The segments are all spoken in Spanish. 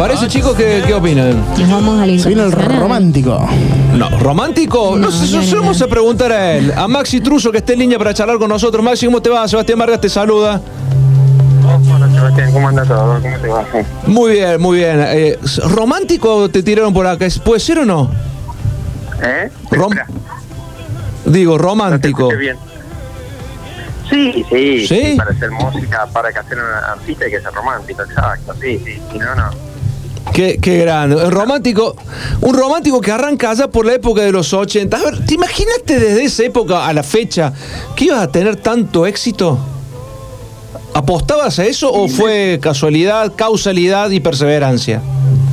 ritmo, ¿les parece, chicos? ¿Qué, qué opinan? Nos vamos al Se vino el romántico. No, ¿romántico? No, No, sé, no, vamos a preguntar a él. A Maxi Truso, que esté en línea para charlar con nosotros. Maxi, ¿cómo te va? Sebastián Vargas te saluda. Hola Sebastián, ¿cómo anda todo? ¿Cómo te va? Muy bien, muy bien. Eh, ¿Romántico te tiraron por acá? ¿Puede ser o no? ¿Eh? Rom- Espera, Digo, no te romántico. escuché bien. Sí, sí, ¿Sí? sí, Para hacer música, para que hacer una artista hay que ser romántico, exacto. Sí, sí, si no, no. Qué, qué grande. Un romántico, un romántico que arranca allá por la época de los 80. A ver, ¿te imaginaste desde esa época a la fecha que ibas a tener tanto éxito? ¿Apostabas a eso o fue casualidad, causalidad y perseverancia?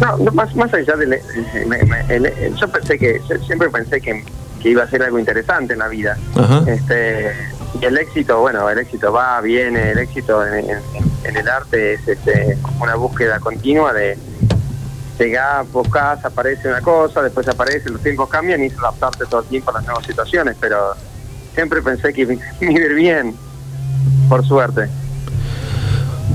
No, no, más, más allá del... yo pensé que, yo siempre pensé que, que iba a ser algo interesante en la vida. Ajá. Este, y el éxito, bueno, el éxito va, viene, el éxito en, en- en el arte es este, una búsqueda continua de llegar, buscas, aparece una cosa, después aparece, los tiempos cambian y es adaptarte todo el tiempo a las nuevas situaciones, pero siempre pensé que iba a ir bien, por suerte.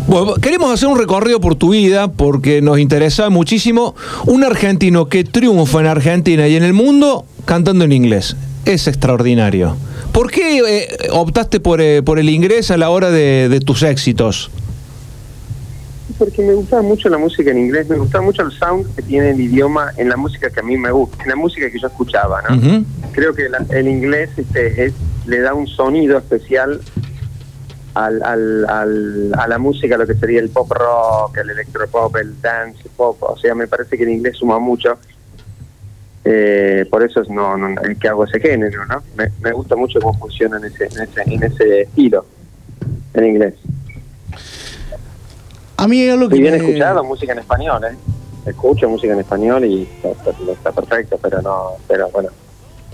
Bueno, queremos hacer un recorrido por tu vida porque nos interesa muchísimo un argentino que triunfa en Argentina y en el mundo cantando en inglés. Es extraordinario. ¿Por qué eh, optaste por, eh, por el inglés a la hora de tus éxitos? Porque me gustaba mucho la música en inglés, me gustaba mucho el sound que tiene el idioma en la música que a mí me gusta, en la música que yo escuchaba, ¿no? Creo que la- el inglés este, es, le da un sonido especial al, al, al- a la música, lo que sería el pop rock, el electropop, el dance pop. O sea, me parece que el inglés suma mucho. Eh, por eso es no, no, el que hago ese género, ¿no? Me, me gusta mucho cómo funciona en ese, en ese, en ese estilo, en inglés. A mí hay algo que Y bien me- escuchado música en español, ¿eh? Escucho música en español y está, está- está perfecto, pero no, pero bueno,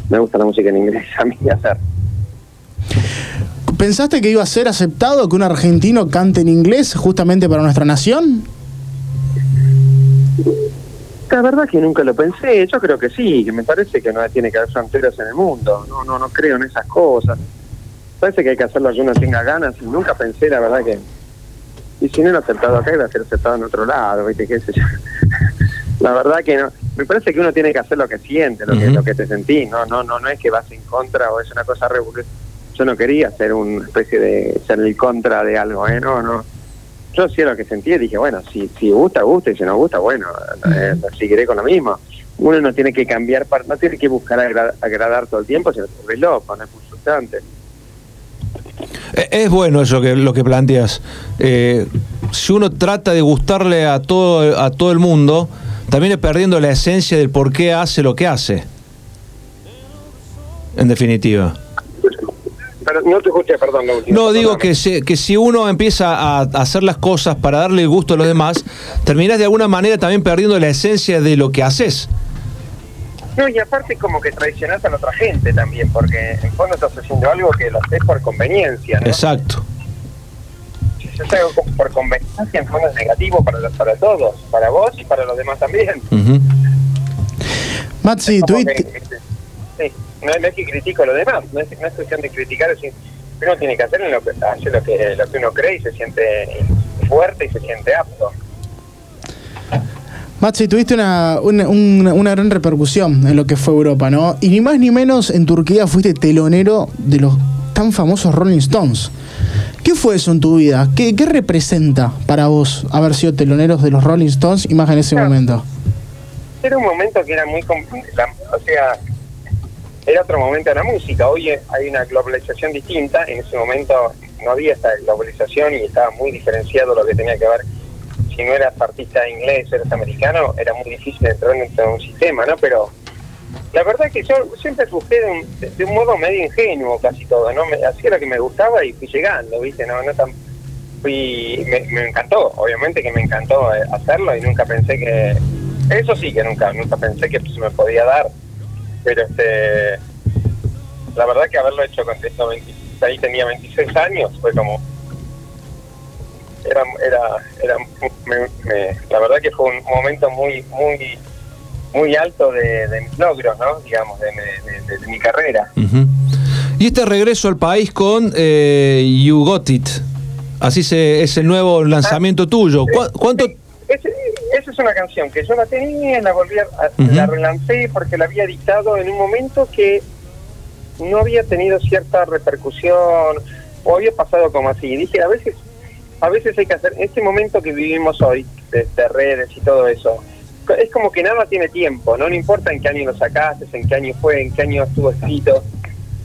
me gusta la música en inglés a mí hacer. ¿Pensaste que iba a ser aceptado que un argentino cante en inglés justamente para nuestra nación? La verdad que nunca lo pensé, yo creo que sí, que me parece que no tiene que haber fronteras en el mundo, no, no, no creo en esas cosas. Parece que hay que hacerlo que uno tenga ganas y nunca pensé, la verdad que... Y si no lo he aceptado acá, iba a ser aceptado en otro lado, ¿viste? ¿Qué sé yo? La verdad que no. Me parece que uno tiene que hacer lo que siente, lo que, Ujú. lo que te sentís, no, no, no, no es que vas en contra o es una cosa revolucionaria. Yo no quería ser una especie de ser el contra de algo, ¿eh? No, no. Yo hacía lo que sentía y dije, bueno, si, si gusta, gusta, y si no gusta, bueno, eh, seguiré con lo mismo. Uno no tiene que cambiar, no tiene que buscar agra- agradar todo el tiempo, sino que es loco, no es frustrante. Eh, Es bueno eso que lo que planteas. Eh, si uno trata de gustarle a todo, a todo el mundo, también es perdiendo la esencia del por qué hace lo que hace. En definitiva. Pero no te escuché, perdón. No, digo que, si, que si uno empieza a, a hacer las cosas para darle gusto a los demás, terminas de alguna manera también perdiendo la esencia de lo que haces. No, y aparte como que traicionás a la otra gente también, porque en fondo estás haciendo algo que lo haces por conveniencia, ¿no? Exacto. Si se hace algo por conveniencia, en fondo es negativo para, los- para todos, para vos y para los demás también. Maxi, Como tuviste- que- sí, no, no es que critico a los demás, no es, no es cuestión de criticar, es decir, uno tiene que hacer lo que, hacer lo que, lo que uno cree y se siente fuerte y se siente apto. Maxi, tuviste una, una, una- una gran repercusión en lo que fue Europa, ¿no? Y ni más ni menos en Turquía fuiste telonero de los tan famosos Rolling Stones. ¿Qué fue eso en tu vida? ¿Qué, qué representa para vos haber sido teloneros de los Rolling Stones y más en ese Claro. momento? Era un momento que era muy... o sea, era otro momento de la música. Hoy hay una globalización distinta. En ese momento no había esta globalización y estaba muy diferenciado lo que tenía que ver. Si no eras artista inglés, eras americano, era muy difícil entrar en un- un sistema, ¿no? Pero la verdad que yo siempre busqué de un, de- de un modo medio ingenuo casi todo, ¿no? Me, hacía lo que me gustaba y fui llegando, ¿viste? No, no tan... Fui, me, me encantó, obviamente que me encantó eh, hacerlo y nunca pensé que... Eso sí que nunca, nunca pensé que se me podía dar, pero este... La verdad que haberlo hecho con esto 20 ahí tenía 26 años, fue como... Era, era, era me- me- la verdad que fue un momento muy, muy, muy alto de, de mis logros, ¿no? Digamos, de, de- de- de mi carrera. Ujú. Y este regreso al país con eh, You Got It. Así se, es el nuevo lanzamiento tuyo. ¿Cu- ¿Cuánto, esa es una canción que yo la tenía, la volví a, la relancé porque la había dictado en un momento que no había tenido cierta repercusión o había pasado como así. Y dije, a veces, a veces hay que hacer, este momento que vivimos hoy, de, redes y todo eso, es como que nada tiene tiempo, ¿no? No importa en qué año lo sacaste, en qué año fue, en qué año estuvo escrito.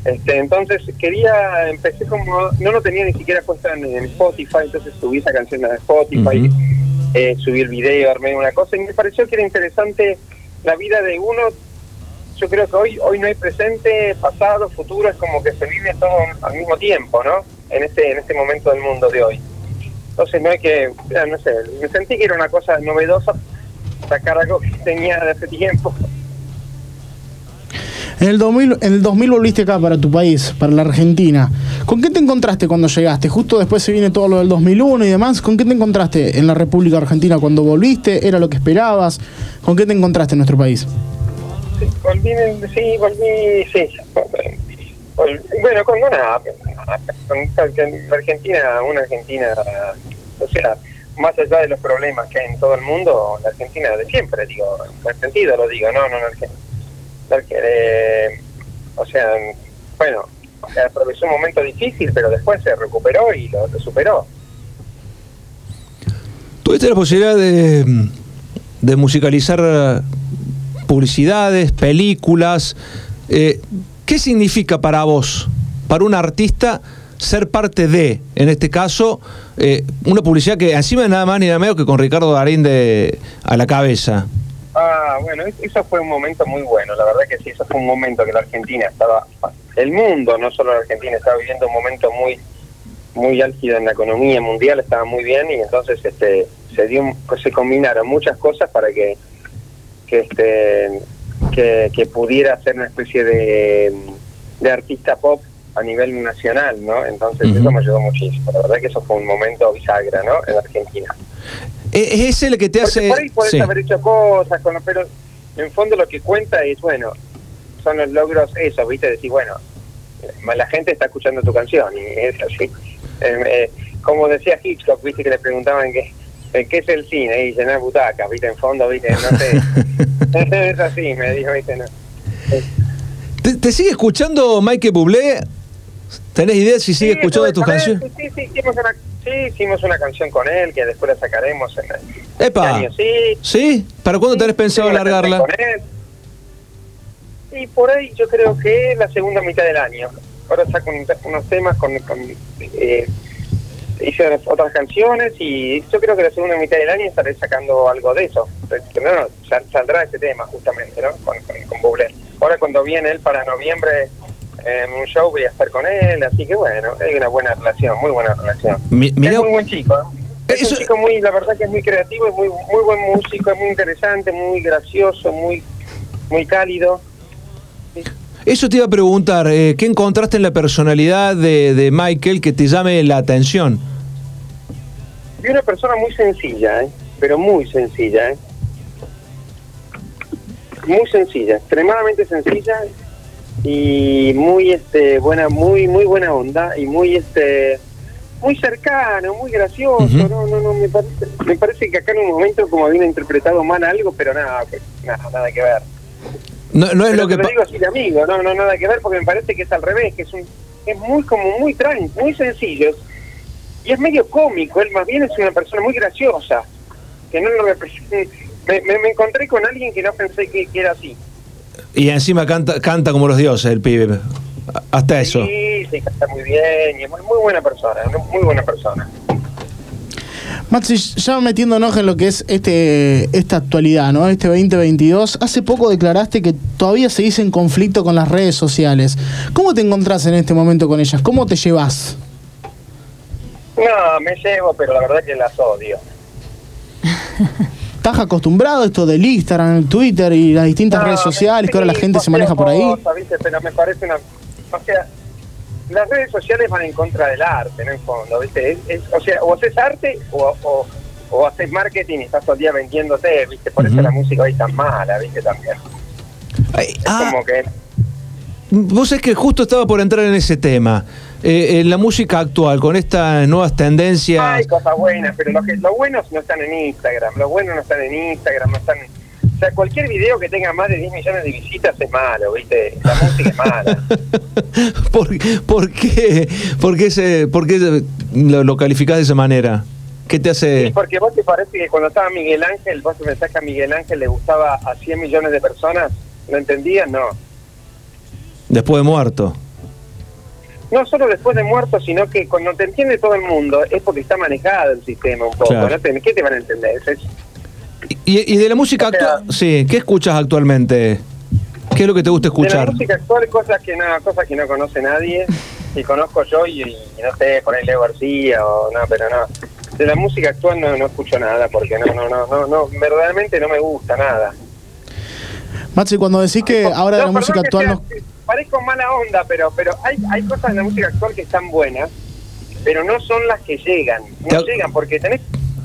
Este, entonces quería, empecé como, no lo tenía ni siquiera puesto en, Spotify, entonces subí esa canción a Spotify, eh, subí el video, armé una cosa y me pareció que era interesante la vida de uno. Yo creo que hoy hoy no hay presente, pasado, futuro, es como que se vive todo al mismo tiempo, ¿no? En este en este momento del mundo de hoy. Entonces no hay que, no sé, me sentí que era una cosa novedosa sacar algo que tenía de hace tiempo en el, 2000, en el 2000 volviste acá para tu país, para la Argentina. ¿Con qué te encontraste cuando llegaste? Justo después se viene todo lo del 2001 y demás. ¿Con qué te encontraste en la República Argentina cuando volviste? ¿Era lo que esperabas? ¿Con qué te encontraste en nuestro país? Sí, volví, sí, volví, sí. Bueno, con una, Argentina, una Argentina, o sea, más allá de los problemas que hay en todo el mundo, la Argentina de siempre, digo, en sentido lo digo, no, no, no, que, o sea, bueno, atravesó un momento difícil, pero después se recuperó y lo, superó. ¿Tuviste la posibilidad de, de musicalizar publicidades, películas? Eh, ¿Qué significa para vos, para un artista, ser parte de, en este caso, eh, una publicidad que encima de nada más ni nada menos que con Ricardo Darín de, a la cabeza? Ah, bueno, eso fue un momento muy bueno, la verdad que sí, eso fue un momento que la Argentina estaba, el mundo, no solo la Argentina, estaba viviendo un momento muy muy álgido en la economía mundial, estaba muy bien y entonces este se dio se combinaron muchas cosas para que que este que, pudiera ser una especie de, de artista pop a nivel nacional, ¿no? Entonces eso me ayudó muchísimo. La verdad que eso fue un momento bisagra, ¿no? En Argentina. Es ese el que te hace... Por ahí puedes haber hecho cosas, con, pero en fondo lo que cuenta es, bueno, son los logros, eso, ¿viste? Decir, bueno, la gente está escuchando tu canción y es así. Em, eh, como decía Hitchcock, ¿viste? Que le preguntaban qué, eh, qué es el cine y llenar butacas, ¿viste? En fondo, ¿viste? No sé. es así, me dijo, ¿viste? No. ¿Te, sigue escuchando Mike Bublé? ¿Tenés idea si sigue escuchando tus canciones? Sí, sí, hicimos una, sí, hicimos una canción con él que después la sacaremos en el Epa. año. Sí. ¿Sí? ¿Para cuándo tenés pensado largarla? Y por ahí yo creo que la segunda mitad del año. Ahora saco unos temas con... con eh, hice otras canciones y yo creo que la segunda mitad del año estaré sacando algo de eso. No, saldrá ese tema justamente, ¿no? Con, con, con Bublé. Ahora cuando viene él para noviembre en un show voy a estar con él, así que bueno, hay una buena relación, muy buena relación. es muy buen chico, ¿eh? Es un chico muy, la verdad que es muy creativo, es muy, muy buen músico, es muy interesante, muy gracioso, muy, muy cálido. Eso te iba a preguntar, eh, ¿qué encontraste en la personalidad de, de Michael que te llame la atención? Vi una persona muy sencilla, ¿eh? pero muy sencilla, ¿eh? muy sencilla, extremadamente sencilla y muy este buena muy muy buena onda y muy este muy cercano muy gracioso no no no me parece me parece que acá en un momento como habían interpretado mal algo pero nada nada, nada que ver no, no es lo que lo digo así de amigo no no nada que ver porque me parece que es al revés que es un es muy como muy tranquilo muy sencillo y es medio cómico él más bien es una persona muy graciosa que no lo me, me, encontré con alguien que no pensé que era así y encima canta, canta como los dioses el pibe. Hasta eso. Sí, sí, canta muy bien. Y es muy, buena persona, muy buena persona. Maxi, ya metiéndonos en lo que es este esta actualidad, ¿no? Este 2022, hace poco declaraste que todavía seguís en conflicto con las redes sociales. ¿Cómo te encontrás en este momento con ellas? ¿Cómo te llevas? No, me llevo, pero la verdad que las odio. ¿Estás acostumbrado a esto del Instagram, el Twitter y las distintas redes sociales que ahora la gente se maneja por ahí? Pero me parece una... O sea, las redes sociales van en contra del arte, en el fondo, ¿viste? o sea, o haces arte o, o, haces marketing y estás todo el día vendiéndote, ¿viste? Por eso la música hoy tan mala, ¿viste? También. es ah, como que... Vos es que justo estaba por entrar en ese tema. Eh, en la música actual, con estas nuevas tendencias? Hay cosas buenas, pero los, los buenos no están en Instagram, los buenos no están en Instagram, no están... O sea, cualquier video que tenga más de 10 millones de visitas es malo, ¿viste? La música es mala. ¿Por, por qué, por qué, se, por qué lo, lo calificás de esa manera? ¿Qué te hace...? Sí, porque vos te parece que cuando estaba Miguel Ángel, vos te pensás que a Miguel Ángel le gustaba a 100 millones de personas, ¿lo entendías? No. Después de muerto. No solo después de muerto, sino que cuando te entiende todo el mundo es porque está manejado el sistema un poco. Claro. ¿no? Te- ¿Qué te van a entender? Es- ¿Y, y de la música O sea- actual? Sí, ¿qué escuchas actualmente? ¿Qué es lo que te gusta De la escuchar? música actual, cosas que no, cosas que no conoce nadie, y conozco yo y, y no sé, por ahí Leo García o no, pero no. De la música actual no, no escucho nada porque no, no, no, no, no, verdaderamente no me gusta nada. Maxi, cuando decís que ahora de la música actual que no... Parezco mala onda, pero pero hay, hay cosas en la música actual que están buenas, pero no son las que llegan. No llegan porque tenés...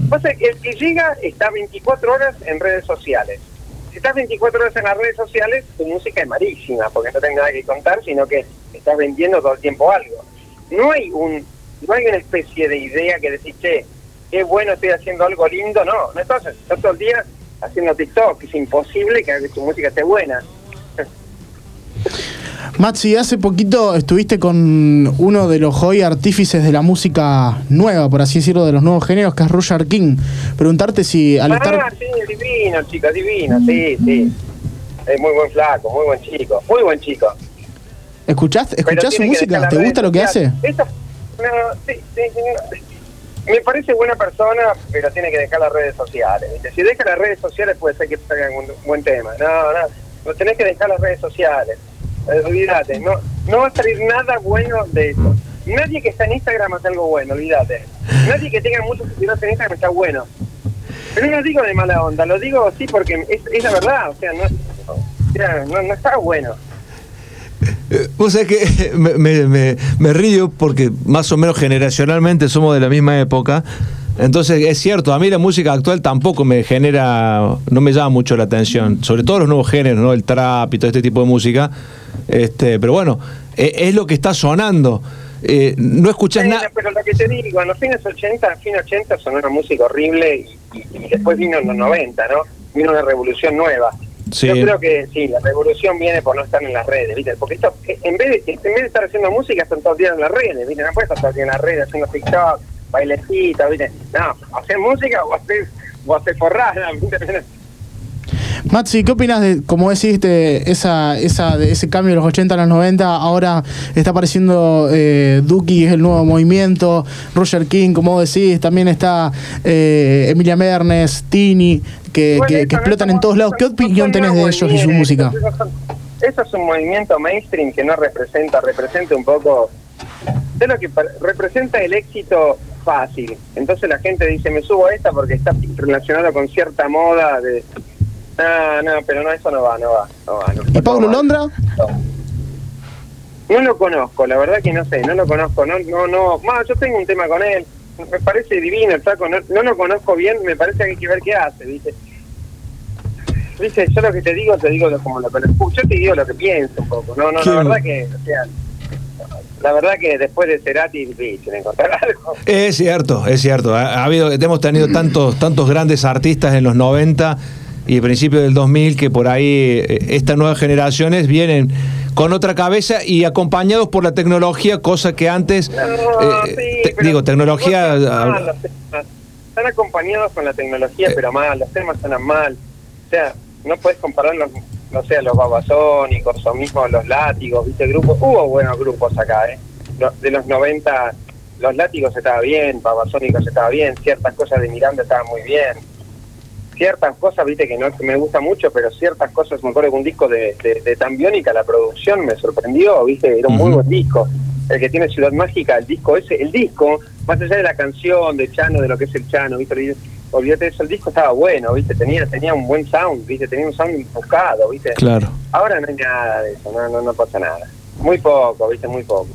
Pasa que el que llega está 24 horas en redes sociales. Si estás 24 horas en las redes sociales, tu música es malísima, porque no tenés nada que contar, sino que estás vendiendo todo el tiempo algo. No hay un no hay una especie de idea que decís, che, qué bueno, estoy haciendo algo lindo. No, no estás, estás todo el día haciendo TikTok. Es imposible que tu música esté buena. Maxi, hace poquito estuviste con uno de los hoy artífices de la música nueva, por así decirlo, de los nuevos géneros, que es Roger King. Preguntarte si al Ah, estar... sí, divino, chico, divino, sí, sí. Es muy buen flaco, muy buen chico, muy buen chico. ¿Escuchás, escuchás su música? ¿Te gusta lo que hace? Eso, no, sí, sí, sí, no. Me parece buena persona, pero tiene que dejar las redes sociales. ¿viste? Si deja las redes sociales puede ser que salga un buen tema. No, no, no tenés que dejar las redes sociales. Olvídate, no, no va a salir nada bueno de eso. Nadie que está en Instagram hace algo bueno, olvídate. Nadie que tenga muchos seguidores en Instagram está bueno. Pero no lo digo de mala onda, lo digo así porque es, la verdad, o sea, no, no, está bueno. Eh, Vos sabés que me- me- me río porque más o menos generacionalmente somos de la misma época. Entonces es cierto, a mí la música actual tampoco me genera, no me llama mucho la atención, sobre todo los nuevos géneros, ¿no? El trap y todo este tipo de música. Este, pero bueno, eh, es lo que está sonando. Eh, no escuchás Sí, nada. Pero lo que te digo, en los fines 80, fin 80 sonó una música horrible y, y- y después vino en los 90, ¿no? Vino una revolución nueva. Sí. Yo creo que sí, la revolución viene por no estar en las redes, ¿viste? Porque esto, en vez de, en vez de estar haciendo música, están todos los días en las redes, ¿viste? No puedes estar todo el día en las redes haciendo TikTok, bailecitos, ¿viste? No, hacer música o hacer, o hacer forrada, ¿viste? Maxi, ¿qué opinas de, como decís, de esa, esa, de ese cambio de los 80 a los 90? Ahora está apareciendo eh, Duki, es el nuevo movimiento, Roger King, como decís, también está eh, Emilia Mernes, Tini, que, Bueno, que- explotan en todos lados. ¿Qué opinión tenés de ellos y su música? Eso, es un movimiento mainstream que no representa, representa un poco, es lo que representa el éxito fácil. Entonces la gente dice, me subo a esta porque está relacionado con cierta moda de... No, no, pero no, eso no va, no va, no va. no, ¿Y. Londra? No lo conozco, la verdad que no sé, no lo conozco, no, no, no, más, yo tengo un tema con él, me parece divino el saco, no, no lo conozco bien, me parece que hay que ver qué hace, ¿viste? Viste, yo lo que te digo, te digo lo- como lo que lo escucho, te digo lo que pienso un poco, no, no, la verdad que, o sea, la verdad que después de Cerati es difícil encontrar algo. Es cierto, es cierto. Ha, ha habido, hemos tenido tantos, tantos grandes artistas en los 90 y principios del 2000 que por ahí eh, estas nuevas generaciones vienen con otra cabeza y acompañados por la tecnología, cosa que antes, No, eh, sí, te- digo, tecnología... ah, mal los temas. Están acompañados con la tecnología, Eh. pero mal, los temas suenan mal. O sea, no puedes comparar los, no sé, los babasónicos o mismo los látigos, ¿viste? Grupos, hubo buenos grupos acá, ¿eh? De los 90, los látigos estaba bien, babasónicos estaba bien, ciertas cosas de Miranda estaban muy bien. Ciertas cosas, viste, que no que me gusta mucho, pero ciertas cosas, me acuerdo que un disco de, de, de Tambiónica, la producción me sorprendió, viste, era un muy buen disco. El que tiene Ciudad Mágica, el disco ese, el disco, más allá de la canción, de Chano, de lo que es el Chano, viste, olvídate- eso, el disco estaba bueno, viste, tenía, tenía un buen sound, viste, tenía un sound enfocado, viste. Claro. Ahora no hay nada de eso, no, no, no pasa nada. Muy poco, viste, muy poco.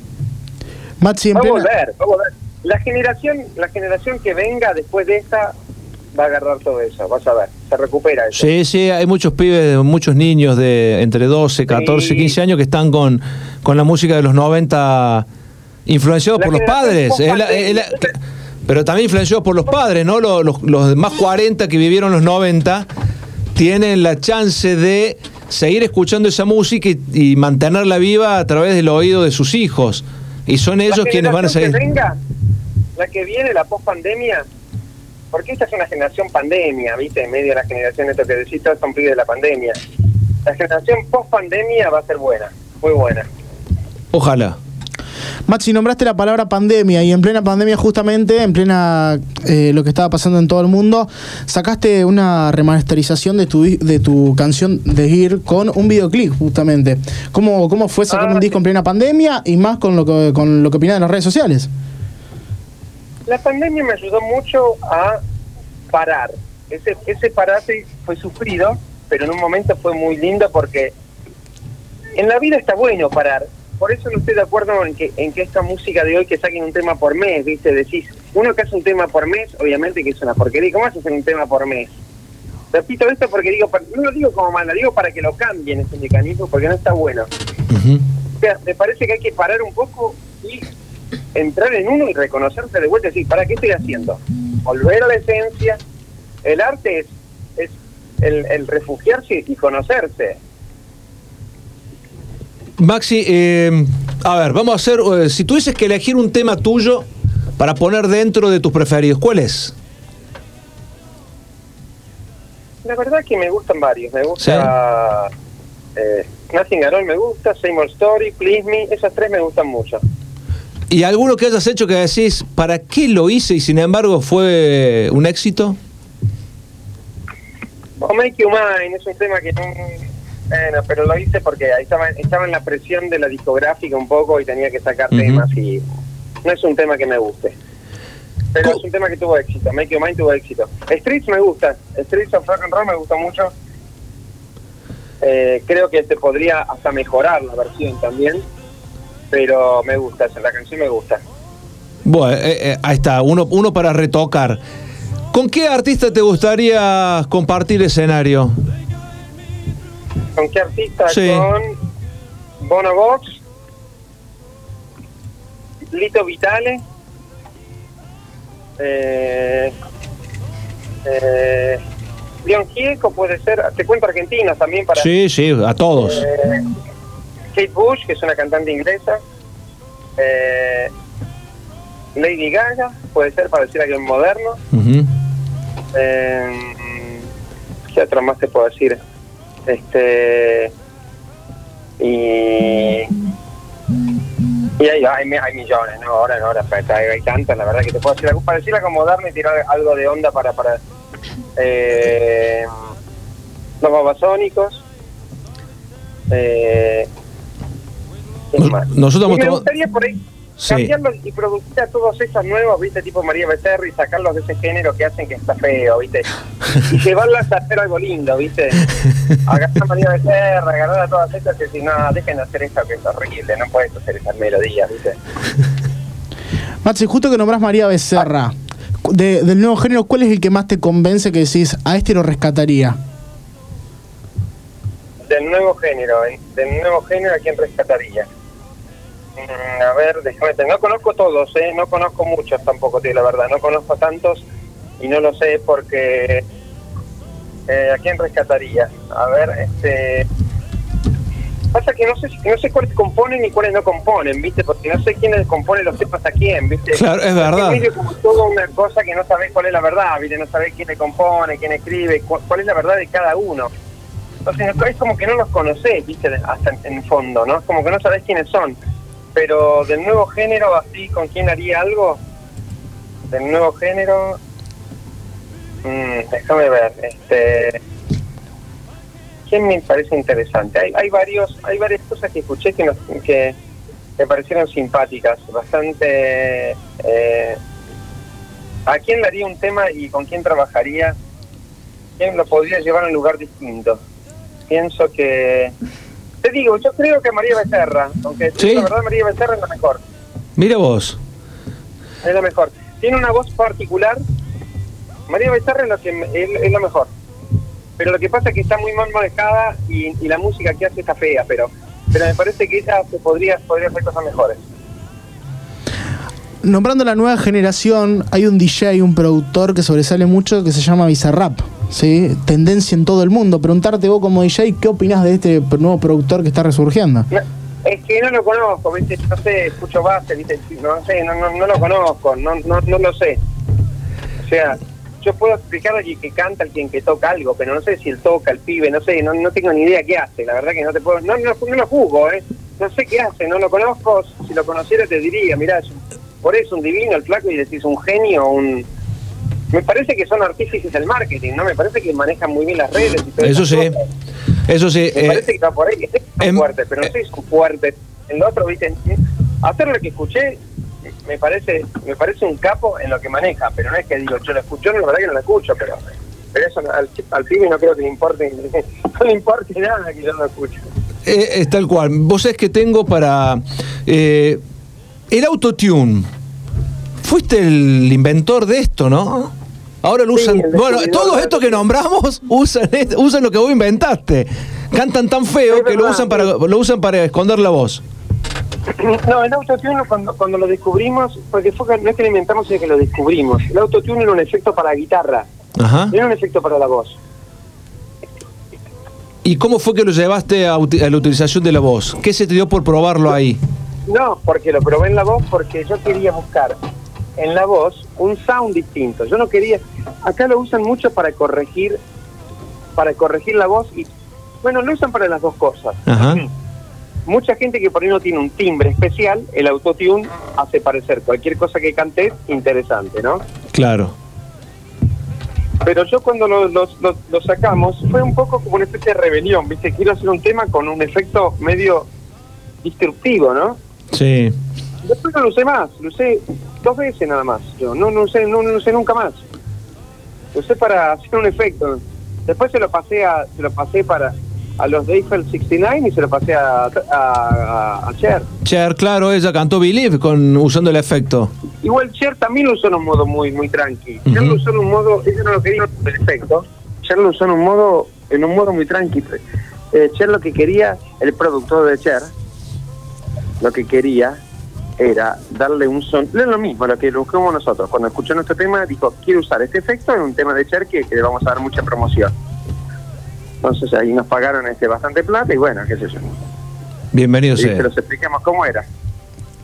En Va a volver, va a volver. La generación, la generación que venga después de esta va a agarrar todo eso, vas a ver, se recupera eso. Sí, sí, hay muchos pibes, muchos niños de entre 12, 14, Sí. 15 años que están con, con la música de los 90 Influenciado La por los padres. es la- es la- pero también influenciado por los padres, ¿no? Los, los, los más 40 que vivieron los 90 tienen la chance de seguir escuchando esa música y, y mantenerla viva a través del oído de sus hijos. Y son ellos quienes van a seguir. que venga, la que viene, la post-pandemia, porque esta es una generación pandemia, ¿viste? En medio de la generación, esto que decís, todos son pibes de la pandemia. La generación post-pandemia va a ser buena, muy buena. Ojalá. Maxi, nombraste la palabra pandemia y en plena pandemia justamente, en plena eh, lo que estaba pasando en todo el mundo, sacaste una remasterización de tu, de tu canción de Ir con un videoclip justamente. ¿Cómo, cómo fue sacar Ah, un disco sí. en plena pandemia y más con lo que, con lo que opinan las redes sociales? La pandemia me ayudó mucho a parar. Ese, ese parate fue sufrido, pero en un momento fue muy lindo porque en la vida está bueno parar. Por eso no estoy de acuerdo en que, en que esta música de hoy que saquen un tema por mes, ¿viste? Decís, uno que hace un tema por mes, obviamente que es una porquería. ¿Cómo vas a hacer un tema por mes? Repito esto porque digo, no lo digo como mal, lo digo para que lo cambien ese mecanismo porque no está bueno. Ujú. O sea, me parece que hay que parar un poco y entrar en uno y reconocerse de vuelta y decir, ¿para qué estoy haciendo? Volver a la esencia. El arte es, es el, el refugiarse y conocerse. Maxi, eh, a ver, vamos a hacer. eh, si tuvieses que elegir un tema tuyo para poner dentro de tus preferidos, ¿cuál es? La verdad que me gustan varios. Me gusta eh, Nothing at All me gusta, Old Story, Please Me. Esas tres me gustan mucho. ¿Y alguno que hayas hecho que decís, ¿para qué lo hice y sin embargo fue un éxito? O Make You Mine es un tema que no... Bueno, pero lo hice porque ahí estaba, estaba en la presión de la discográfica un poco y tenía que sacar temas y no es un tema que me guste. Pero es un tema que tuvo éxito, Make Your Mind tuvo éxito. Streets me gusta, Streets of Rock and Roll me gusta mucho. Eh, creo que te podría hasta mejorar la versión también, pero me gusta, la canción me gusta. Bueno, eh, eh, ahí está, uno, uno para retocar. ¿Con qué artista te gustaría compartir escenario? ¿Con qué artista? Sí. Con Bono Vox, Lito Vitale, eh, eh, Leon Gieco puede ser, te cuento argentinos también para Sí, sí, a todos. eh, Kate Bush, que es una cantante inglesa, eh, Lady Gaga, puede ser para decir algo moderno, eh, ¿qué otro más te puedo decir? Este y y hay, hay, hay millones, ¿no? Ahora no, ahora hay, hay tantas, la verdad que te puedo decir algo para decir algo moderno y tirar algo de onda para para eh, los babasónicos. Eh, nosotros hemos me gustaría por ahí Sí. cambiarlos y producir a todos esos nuevos, viste, tipo María Becerra y sacarlos de ese género que hacen que está feo, viste, y llevarlas a hacer algo lindo, viste, agarrar a María Becerra, agarrar a todas estas y decir, no, dejen de hacer esto que es horrible, no puedes hacer esas melodías, viste. Maxi, justo que nombrás María Becerra, de- del nuevo género, ¿cuál es el que más te convence que decís, a este lo rescataría? Del nuevo género, del nuevo género, ¿a quién rescataría? A ver, déjame no conozco todos, ¿eh? no conozco muchos tampoco, tío, la verdad, no conozco tantos y no lo sé porque eh, ¿a quién rescataría? A ver, este pasa que no sé no sé cuáles componen y cuáles no componen, ¿viste? Porque no sé quiénes componen los temas a quién, ¿viste? Claro, es verdad. medio como toda una cosa que no sabés cuál es la verdad, ¿viste? No sabés quién le compone, quién escribe, cu- cuál es la verdad de cada uno. Entonces es como que no los conocés, ¿viste? Hasta en, en fondo, ¿no? Es como que no sabés quiénes son. Pero del nuevo género, así, ¿con quién haría algo? Del nuevo género... mm, déjame ver, este... ¿Quién me parece interesante? Hay, hay varios, hay varias cosas que escuché que, nos- que me parecieron simpáticas, bastante... eh, ¿A quién le haría un tema y con quién trabajaría? ¿Quién lo podría llevar a un lugar distinto? Pienso que... Te digo, yo creo que María Becerra, aunque Sí. la verdad María Becerra es la mejor, Mira vos. es la mejor. Tiene una voz particular, María Becerra es lo, que, es, es lo mejor. Pero lo que pasa es que está muy mal manejada y, y la música que hace está fea, pero pero me parece que ella se podría, podría hacer cosas mejores. Nombrando la nueva generación, hay un DJ, un productor que sobresale mucho que se llama Bizarrap, ¿sí? Tendencia en todo el mundo. Preguntarte vos como DJ, ¿qué opinas de este nuevo productor que está resurgiendo? Es que no lo conozco, ¿viste? no sé, escucho base, ¿viste? no sé, no, no, no lo conozco, no, no, no lo sé. O sea, yo puedo explicar a quien que canta, al quien que toca algo, pero no sé si él toca, el pibe, no sé, no, no tengo ni idea qué hace, la verdad que no te puedo, no, no, no lo juzgo, ¿eh? No sé qué hace, no lo conozco, si lo conociera te diría, mirá, es por eso un divino el flaco y decís un genio, un... Me parece que son artífices del marketing, ¿no? Me parece que manejan muy bien las redes y Eso sí. Eso sí. me eh, parece que va por ahí, que que son em- fuertes, pero no sé si son fuertes. En lo otro, viste, hacer lo que escuché me parece me parece un capo en lo que maneja, pero no es que digo, yo lo escucho, no, la verdad que no lo escucho, pero, pero eso al, al pibe no creo que le importe, no le importe nada que yo no lo escucho. Eh, es tal cual. Vos es que tengo para. eh, el autotune. Fuiste el inventor de esto, ¿no? Ahora lo usan. bueno, todos estos que nombramos usan, usan lo que vos inventaste. Cantan tan feo Es que lo usan, para, lo usan para esconder la voz. No, el autotune cuando, cuando lo descubrimos, porque fue no es que lo inventamos, sino que lo descubrimos. El autotune era un efecto para guitarra, Ajá. era un efecto para la voz. ¿Y cómo fue que lo llevaste a, a la utilización de la voz? ¿Qué se te dio por probarlo ahí? No, porque lo probé en la voz porque yo quería buscar en la voz un sound distinto. Yo no quería. Acá lo usan mucho para corregir, para corregir la voz y bueno, lo usan para las dos cosas. Ajá. Mucha gente que por ahí no tiene un timbre especial, el autotune hace parecer cualquier cosa que cantes interesante, ¿no? Claro. Pero yo cuando lo, lo- lo- lo sacamos fue un poco como una especie de rebelión, ¿viste? Quiero hacer un tema con un efecto medio disruptivo, ¿no? Sí. Después no lo usé más, lo usé dos veces nada más. Yo no, no, usé, no, no lo usé nunca más. Lo usé para hacer un efecto. Después se lo pasé a, se lo pasé para a los de Eiffel 69 y se lo pasé a, a, Cher. Cher, claro, ella cantó Believe con, usando el efecto. Igual Cher también lo usó en un modo muy muy tranqui. Cher Ujú. lo usó en un modo, ella no lo quería el efecto. Cher lo usó en un modo, en un modo muy tranqui. Eh, Cher lo que quería, el productor de Cher, lo que quería era darle un son, no es lo mismo lo que buscamos nosotros. Cuando escuchó nuestro tema dijo, quiero usar este efecto en un tema de Cher que, que le vamos a dar mucha promoción. Entonces ahí nos pagaron este bastante plata y bueno, qué sé yo. Bienvenido Y sea. se los explicamos cómo era.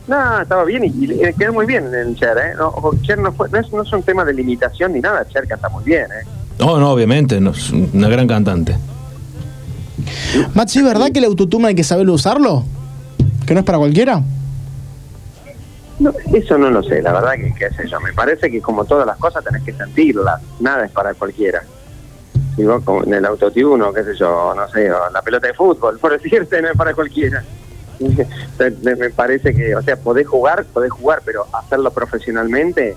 No, estaba bien y, y, quedó muy bien en el Cher, ¿eh? No, ojo, Cher no, fue, no, es, no es un tema de limitación ni nada, Cher canta muy bien, ¿eh? No, no, obviamente, no, es una gran cantante. Max, ¿es verdad que el autotune hay que saberlo usarlo? ¿Que no es para cualquiera? No, eso no lo sé, la verdad que qué sé yo, me parece que como todas las cosas tenés que sentirlas, nada es para cualquiera. Si vos como en el autotune o qué sé yo, no sé, o la pelota de fútbol, por decirte, no es para cualquiera. me, parece que, o sea, podés jugar, podés jugar, pero hacerlo profesionalmente,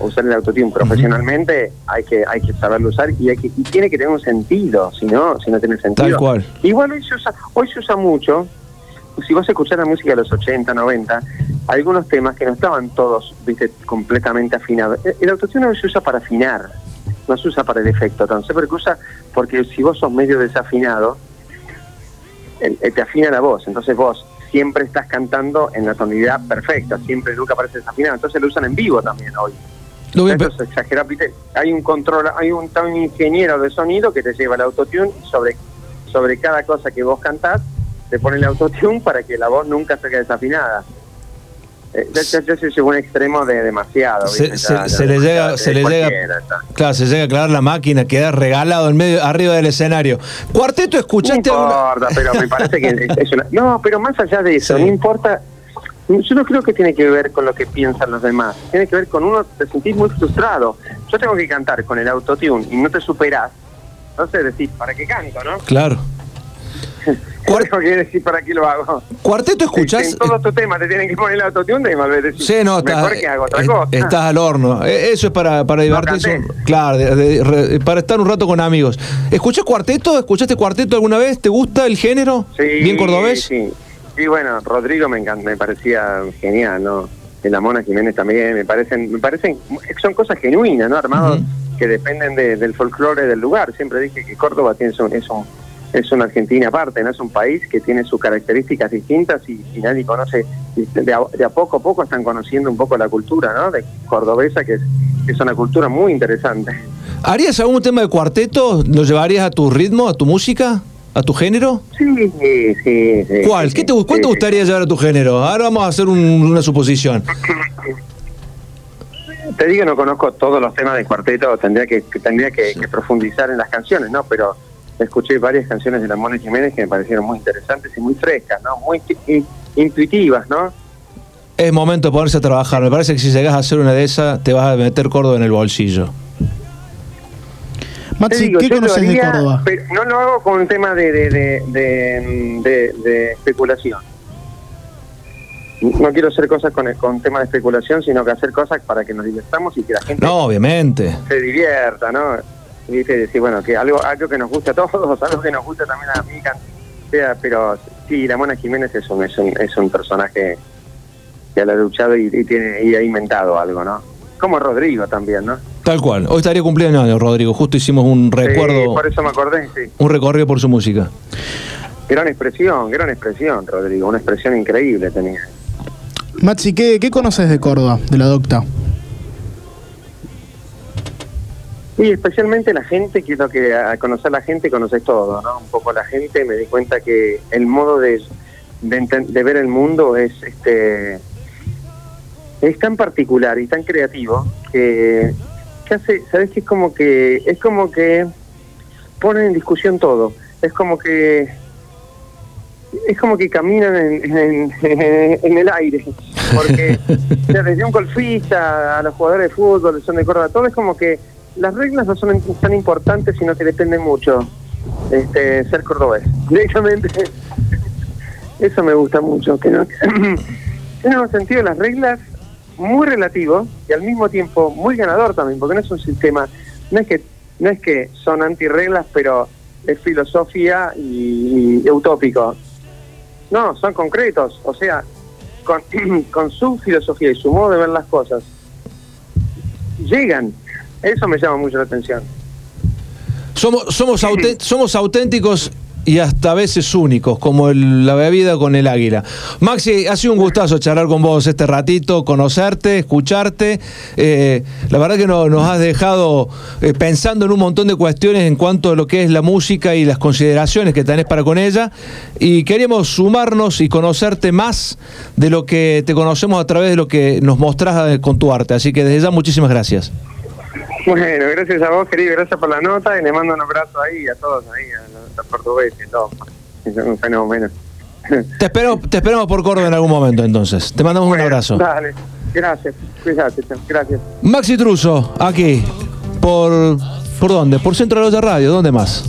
usar el autotune profesionalmente, hay que hay que saberlo usar y, hay que, y tiene que tener un sentido, si no, si no tiene sentido. Tal cual. Igual hoy se usa, hoy se usa mucho, si vos escuchás la música de los 80, 90, algunos temas que no estaban todos, viste, completamente afinados. El- El autotune no se usa para afinar, no se usa para el efecto, entonces, porque usa, porque si vos sos medio desafinado, el- el- te afina la voz, entonces vos siempre estás cantando en la tonalidad perfecta, siempre nunca parece desafinado, entonces lo usan en vivo también hoy. Lo voy a Eso es exagerar, ¿viste? Hay un control, hay un, ingeniero de sonido que te lleva el autotune sobre, sobre cada cosa que vos cantás, te pone el autotune para que la voz nunca se quede desafinada. Eh, se llegó a un extremo de demasiado. Se- le llega- se le llega-. Claro, se llega a aclarar la máquina, queda regalado en medio, arriba del escenario. Cuarteto, No ¿escuchaste alguna- importa, pero me parece que es- es una... No, pero más allá de eso, Sí. no importa... Yo no creo que tiene que ver con lo que piensan los demás. Tiene que ver con uno, te sentís muy frustrado. Yo tengo que cantar con el autotune y no te superás. Entonces decís, ¿para qué canto, no? Claro. ¿Cuál tengo que decir para qué lo hago? Cuarteto, ¿escuchás? En todos tus temas te tienen que poner el autotune a decir, Sí, no, estás, mejor que hago otra cosa. estás al horno. Eh, Eso es para, para divertirse. claro, de- de- re- para estar un rato con amigos. ¿Escuchás cuarteto? ¿Escuchaste cuarteto alguna vez? ¿Te gusta el género? Sí, ¿Bien cordobés? Sí, sí bueno, Rodrigo me encanta, me parecía genial, ¿no? La Mona Jiménez también, me parecen, me parecen, son cosas genuinas, ¿no? Armados que dependen de- del folclore del lugar. Siempre dije que Córdoba tiene un, es un, es una Argentina aparte, no es un país que tiene sus características distintas y, nadie conoce, de a, poco a poco están conociendo un poco la cultura ¿no? de cordobesa, que es, es una cultura muy interesante. ¿Harías algún tema de cuarteto? ¿Lo llevarías a tu ritmo, a tu música? ¿A tu género? Sí, sí, sí. ¿Cuál? ¿Qué te, ¿Cuál te gustaría llevar a tu género? Ahora vamos a hacer una suposición. Te digo, no conozco todos los temas de cuarteto, tendría que, tendría que, profundizar en las canciones, ¿no? Pero escuché varias canciones de la Mona Jiménez que me parecieron muy interesantes y muy frescas, ¿no? Muy intuitivas, ¿no? Es momento de ponerse a trabajar. Me parece que si llegas a hacer una de esas, te vas a meter Córdoba en el bolsillo. Maxi, ¿qué conoces de Córdoba? no lo hago con un tema de, de, especulación. No quiero hacer cosas con, con tema de especulación, sino que hacer cosas para que nos divirtamos y que la gente no, obviamente. se divierta, ¿no? Y decir, bueno, que algo, algo que nos guste a todos, algo que nos guste también a mí, sea, pero sí, la Mona Jiménez es un, es un, es un personaje que ha luchado y, tiene, y ha inventado algo, ¿no? Como Rodrigo también, ¿no? Tal cual. Hoy estaría cumpliendo Rodrigo. Justo hicimos un recuerdo. por eso me acordé, sí. Un recorrido por su música. Gran expresión, gran expresión, Rodrigo. Una expresión increíble tenía. Maxi, ¿qué, qué conoces de Córdoba, de la docta? Y especialmente la gente, que es lo que a conocer la gente conoces todo, ¿no? Un poco la gente, me di cuenta que el modo de, de ver el mundo es este es tan particular y tan creativo que ¿sabes qué? Es como que, es como que ponen en discusión todo. Es como que es como que caminan en, en, el aire, porque desde un golfista a los jugadores de fútbol, son de Córdoba, todo es como que las reglas no son tan importantes, sino que dependen mucho este, ser cordobés. Directamente, eso me gusta mucho, que no, un sentido las reglas muy relativo y al mismo tiempo muy ganador también, porque no es un sistema, no es que, no es que son antirreglas, pero es filosofía y, utópico. No, son concretos, o sea, con, con su filosofía y su modo de ver las cosas, llegan. Eso me llama mucho la atención. Somos, somos, somos auténticos y hasta a veces únicos, como la bebida con el águila. Maxi, ha sido un gustazo charlar con vos este ratito, conocerte, escucharte. Eh, la verdad que nos has dejado eh, pensando en un montón de cuestiones en cuanto a lo que es la música y las consideraciones que tenés para con ella. Y queríamos sumarnos y conocerte más de lo que te conocemos a través de lo que nos mostrás eh, con tu arte. Así que desde ya muchísimas gracias. Bueno, gracias a vos, querido, gracias por la nota y le mando un abrazo ahí a todos, ahí, a los portugueses y todo. Es un fenómeno. Te, espero, te esperamos por Córdoba en algún momento entonces. Te mandamos un abrazo. Dale, gracias, cuídate, gracias. Maxi Truso, aquí, por... ¿Por dónde? Por Centro de la Radio, ¿dónde más?